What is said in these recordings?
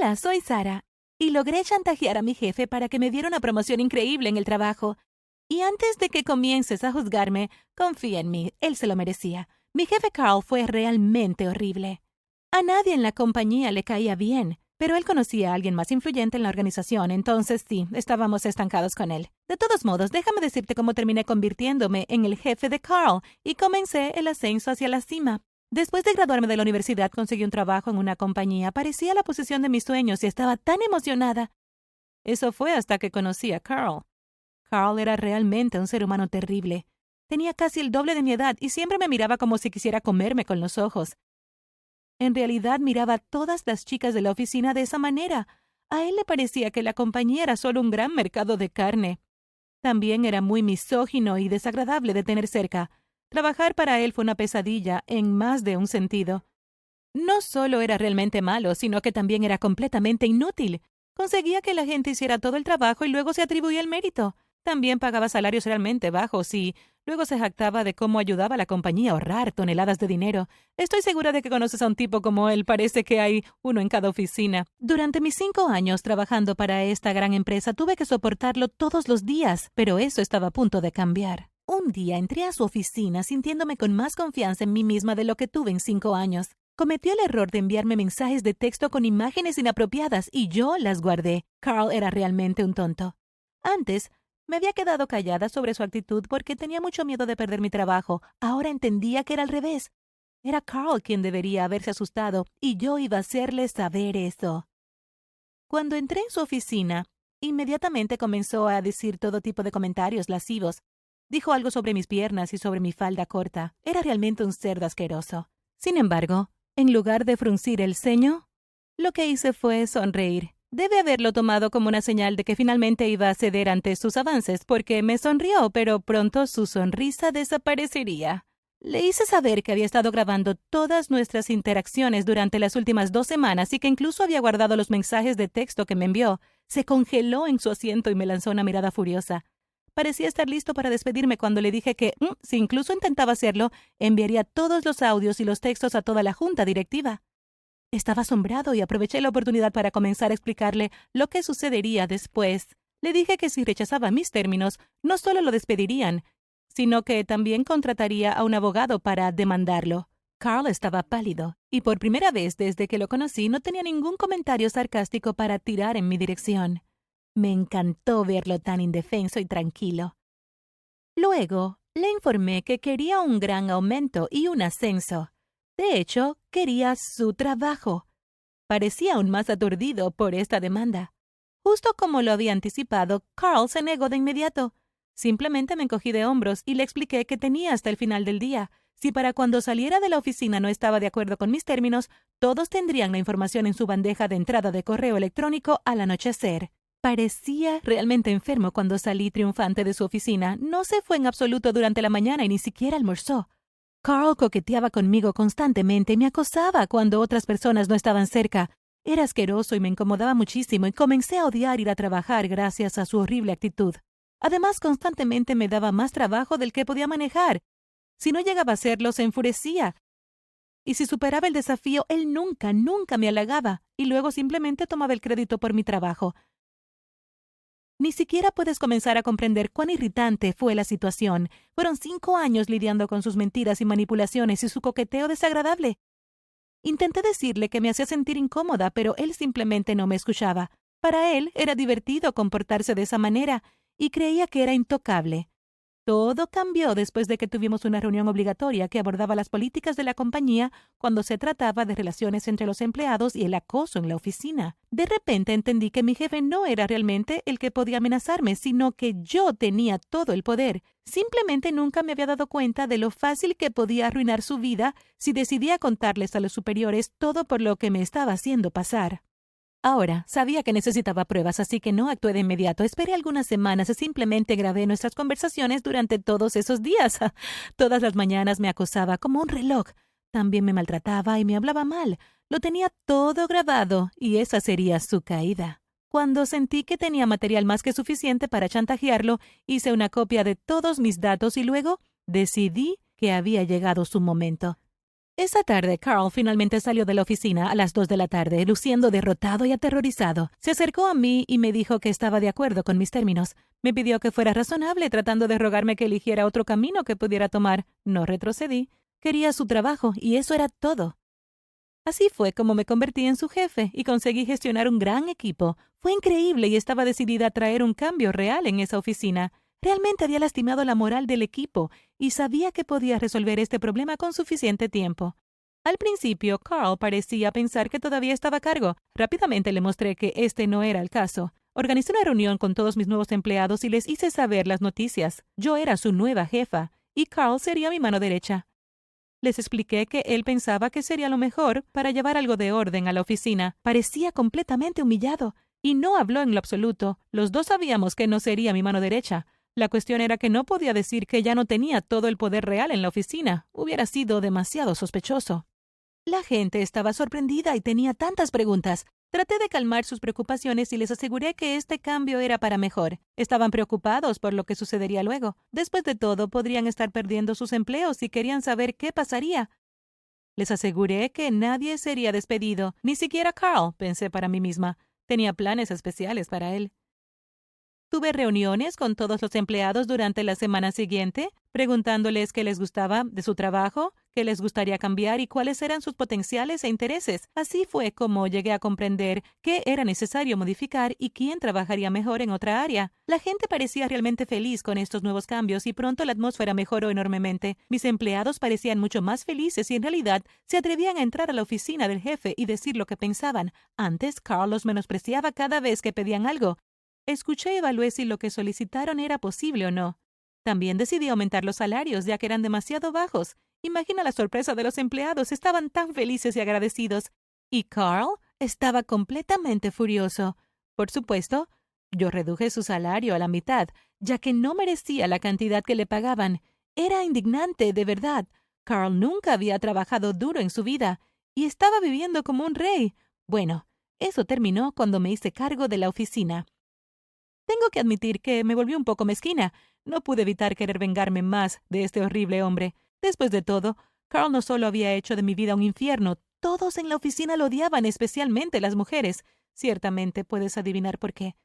Hola, soy Sara. Y logré chantajear a mi jefe para que me diera una promoción increíble en el trabajo. Y antes de que comiences a juzgarme, confía en mí, él se lo merecía. Mi jefe Carl fue realmente horrible. A nadie en la compañía le caía bien, pero él conocía a alguien más influyente en la organización, entonces sí, estábamos estancados con él. De todos modos, déjame decirte cómo terminé convirtiéndome en el jefe de Carl y comencé el ascenso hacia la cima. Después de graduarme de la universidad, conseguí un trabajo en una compañía. Parecía la posición de mis sueños y estaba tan emocionada. Eso fue hasta que conocí a Carl. Carl era realmente un ser humano terrible. Tenía casi el doble de mi edad y siempre me miraba como si quisiera comerme con los ojos. En realidad miraba a todas las chicas de la oficina de esa manera. A él le parecía que la compañía era solo un gran mercado de carne. También era muy misógino y desagradable de tener cerca. Trabajar para él fue una pesadilla en más de un sentido. No solo era realmente malo, sino que también era completamente inútil. Conseguía que la gente hiciera todo el trabajo y luego se atribuía el mérito. También pagaba salarios realmente bajos y luego se jactaba de cómo ayudaba a la compañía a ahorrar toneladas de dinero. Estoy segura de que conoces a un tipo como él. Parece que hay uno en cada oficina. Durante mis cinco años trabajando para esta gran empresa tuve que soportarlo todos los días, pero eso estaba a punto de cambiar. Un día entré a su oficina sintiéndome con más confianza en mí misma de lo que tuve en cinco años. Cometió el error de enviarme mensajes de texto con imágenes inapropiadas y yo las guardé. Carl era realmente un tonto. Antes, me había quedado callada sobre su actitud porque tenía mucho miedo de perder mi trabajo. Ahora entendía que era al revés. Era Carl quien debería haberse asustado y yo iba a hacerle saber eso. Cuando entré en su oficina, inmediatamente comenzó a decir todo tipo de comentarios lascivos. Dijo algo sobre mis piernas y sobre mi falda corta. Era realmente un cerdo asqueroso. Sin embargo, en lugar de fruncir el ceño, lo que hice fue sonreír. Debe haberlo tomado como una señal de que finalmente iba a ceder ante sus avances, porque me sonrió, pero pronto su sonrisa desaparecería. Le hice saber que había estado grabando todas nuestras interacciones durante las últimas dos semanas y que incluso había guardado los mensajes de texto que me envió. Se congeló en su asiento y me lanzó una mirada furiosa. Parecía estar listo para despedirme cuando le dije que, mm, si incluso intentaba hacerlo, enviaría todos los audios y los textos a toda la junta directiva. Estaba asombrado y aproveché la oportunidad para comenzar a explicarle lo que sucedería después. Le dije que si rechazaba mis términos, no solo lo despedirían, sino que también contrataría a un abogado para demandarlo. Carl estaba pálido, y por primera vez desde que lo conocí no tenía ningún comentario sarcástico para tirar en mi dirección. Me encantó verlo tan indefenso y tranquilo. Luego, le informé que quería un gran aumento y un ascenso. De hecho, quería su trabajo. Parecía aún más aturdido por esta demanda. Justo como lo había anticipado, Carl se negó de inmediato. Simplemente me encogí de hombros y le expliqué que tenía hasta el final del día. Si para cuando saliera de la oficina no estaba de acuerdo con mis términos, todos tendrían la información en su bandeja de entrada de correo electrónico al anochecer. Parecía realmente enfermo cuando salí triunfante de su oficina. No se fue en absoluto durante la mañana y ni siquiera almorzó. Carl coqueteaba conmigo constantemente me acosaba cuando otras personas no estaban cerca. Era asqueroso y me incomodaba muchísimo y comencé a odiar ir a trabajar gracias a su horrible actitud. Además, constantemente me daba más trabajo del que podía manejar. Si no llegaba a hacerlo, se enfurecía. Y si superaba el desafío, él nunca, nunca me halagaba, y luego simplemente tomaba el crédito por mi trabajo. Ni siquiera puedes comenzar a comprender cuán irritante fue la situación. Fueron cinco años lidiando con sus mentiras y manipulaciones y su coqueteo desagradable. Intenté decirle que me hacía sentir incómoda, pero él simplemente no me escuchaba. Para él era divertido comportarse de esa manera, y creía que era intocable. Todo cambió después de que tuvimos una reunión obligatoria que abordaba las políticas de la compañía cuando se trataba de relaciones entre los empleados y el acoso en la oficina. De repente entendí que mi jefe no era realmente el que podía amenazarme, sino que yo tenía todo el poder. Simplemente nunca me había dado cuenta de lo fácil que podía arruinar su vida si decidía contarles a los superiores todo por lo que me estaba haciendo pasar. Ahora, sabía que necesitaba pruebas, así que no actué de inmediato. Esperé algunas semanas y simplemente grabé nuestras conversaciones durante todos esos días. Todas las mañanas me acosaba como un reloj. También me maltrataba y me hablaba mal. Lo tenía todo grabado y esa sería su caída. Cuando sentí que tenía material más que suficiente para chantajearlo, hice una copia de todos mis datos y luego decidí que había llegado su momento. Esa tarde, Carl finalmente salió de la oficina a las dos de la tarde, luciendo derrotado y aterrorizado. Se acercó a mí y me dijo que estaba de acuerdo con mis términos. Me pidió que fuera razonable, tratando de rogarme que eligiera otro camino que pudiera tomar. No retrocedí. Quería su trabajo, y eso era todo. Así fue como me convertí en su jefe y conseguí gestionar un gran equipo. Fue increíble y estaba decidida a traer un cambio real en esa oficina. Realmente había lastimado la moral del equipo y sabía que podía resolver este problema con suficiente tiempo. Al principio, Carl parecía pensar que todavía estaba a cargo. Rápidamente le mostré que este no era el caso. Organizé una reunión con todos mis nuevos empleados y les hice saber las noticias. Yo era su nueva jefa y Carl sería mi mano derecha. Les expliqué que él pensaba que sería lo mejor para llevar algo de orden a la oficina. Parecía completamente humillado y no habló en lo absoluto. Los dos sabíamos que no sería mi mano derecha. La cuestión era que no podía decir que ya no tenía todo el poder real en la oficina. Hubiera sido demasiado sospechoso. La gente estaba sorprendida y tenía tantas preguntas. Traté de calmar sus preocupaciones y les aseguré que este cambio era para mejor. Estaban preocupados por lo que sucedería luego. Después de todo, podrían estar perdiendo sus empleos y querían saber qué pasaría. Les aseguré que nadie sería despedido, ni siquiera Carl, pensé para mí misma. Tenía planes especiales para él. Tuve reuniones con todos los empleados durante la semana siguiente, preguntándoles qué les gustaba de su trabajo, qué les gustaría cambiar y cuáles eran sus potenciales e intereses. Así fue como llegué a comprender qué era necesario modificar y quién trabajaría mejor en otra área. La gente parecía realmente feliz con estos nuevos cambios y pronto la atmósfera mejoró enormemente. Mis empleados parecían mucho más felices y en realidad se atrevían a entrar a la oficina del jefe y decir lo que pensaban. Antes, Carlos menospreciaba cada vez que pedían algo. Escuché y evalué si lo que solicitaron era posible o no. También decidí aumentar los salarios, ya que eran demasiado bajos. Imagina la sorpresa de los empleados, estaban tan felices y agradecidos. Y Carl estaba completamente furioso. Por supuesto, yo reduje su salario a la mitad, ya que no merecía la cantidad que le pagaban. Era indignante, de verdad. Carl nunca había trabajado duro en su vida y estaba viviendo como un rey. Bueno, eso terminó cuando me hice cargo de la oficina. Tengo que admitir que me volví un poco mezquina. No pude evitar querer vengarme más de este horrible hombre. Después de todo, Carl no solo había hecho de mi vida un infierno, todos en la oficina lo odiaban, especialmente las mujeres. Ciertamente puedes adivinar por qué.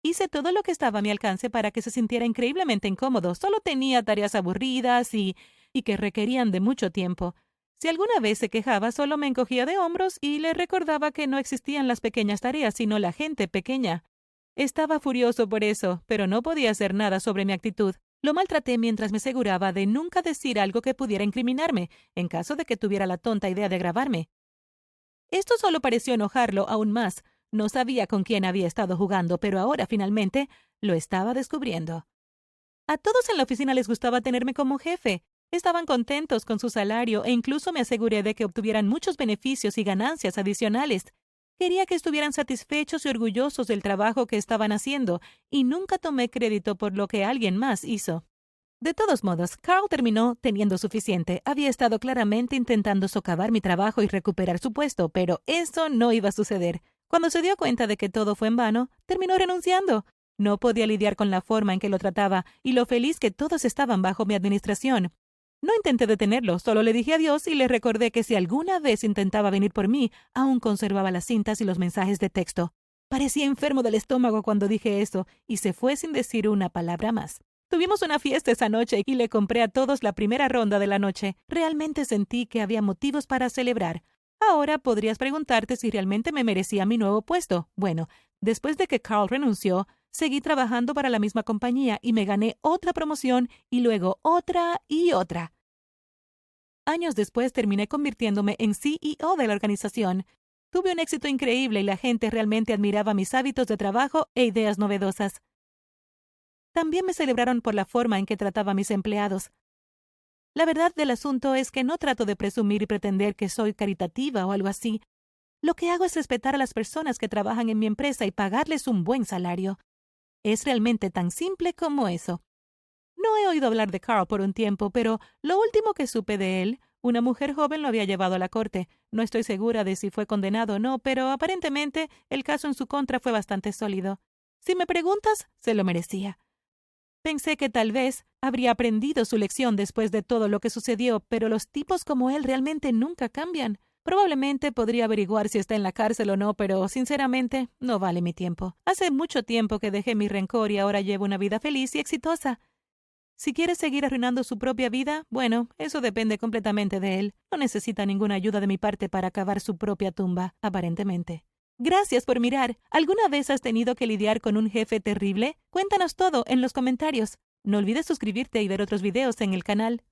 Hice todo lo que estaba a mi alcance para que se sintiera increíblemente incómodo. Solo tenía tareas aburridas y. y que requerían de mucho tiempo. Si alguna vez se quejaba, solo me encogía de hombros y le recordaba que no existían las pequeñas tareas, sino la gente pequeña. Estaba furioso por eso, pero no podía hacer nada sobre mi actitud. Lo maltraté mientras me aseguraba de nunca decir algo que pudiera incriminarme, en caso de que tuviera la tonta idea de grabarme. Esto solo pareció enojarlo aún más. No sabía con quién había estado jugando, pero ahora finalmente lo estaba descubriendo. A todos en la oficina les gustaba tenerme como jefe. Estaban contentos con su salario e incluso me aseguré de que obtuvieran muchos beneficios y ganancias adicionales. Quería que estuvieran satisfechos y orgullosos del trabajo que estaban haciendo, y nunca tomé crédito por lo que alguien más hizo. De todos modos, Carl terminó teniendo suficiente. Había estado claramente intentando socavar mi trabajo y recuperar su puesto, pero eso no iba a suceder. Cuando se dio cuenta de que todo fue en vano, terminó renunciando. No podía lidiar con la forma en que lo trataba y lo feliz que todos estaban bajo mi administración. No intenté detenerlo, solo le dije adiós y le recordé que si alguna vez intentaba venir por mí, aún conservaba las cintas y los mensajes de texto. Parecía enfermo del estómago cuando dije eso, y se fue sin decir una palabra más. Tuvimos una fiesta esa noche y le compré a todos la primera ronda de la noche. Realmente sentí que había motivos para celebrar. Ahora podrías preguntarte si realmente me merecía mi nuevo puesto. Bueno, después de que Carl renunció, seguí trabajando para la misma compañía y me gané otra promoción y luego otra y otra. Años después terminé convirtiéndome en CEO de la organización. Tuve un éxito increíble y la gente realmente admiraba mis hábitos de trabajo e ideas novedosas. También me celebraron por la forma en que trataba a mis empleados. La verdad del asunto es que no trato de presumir y pretender que soy caritativa o algo así. Lo que hago es respetar a las personas que trabajan en mi empresa y pagarles un buen salario. Es realmente tan simple como eso. No he oído hablar de Carl por un tiempo, pero lo último que supe de él, una mujer joven lo había llevado a la corte. No estoy segura de si fue condenado o no, pero aparentemente el caso en su contra fue bastante sólido. Si me preguntas, se lo merecía. Pensé que tal vez habría aprendido su lección después de todo lo que sucedió, pero los tipos como él realmente nunca cambian. Probablemente podría averiguar si está en la cárcel o no, pero sinceramente no vale mi tiempo. Hace mucho tiempo que dejé mi rencor y ahora llevo una vida feliz y exitosa. Si quiere seguir arruinando su propia vida, bueno, eso depende completamente de él. No necesita ninguna ayuda de mi parte para acabar su propia tumba, aparentemente. Gracias por mirar. ¿Alguna vez has tenido que lidiar con un jefe terrible? Cuéntanos todo en los comentarios. No olvides suscribirte y ver otros videos en el canal.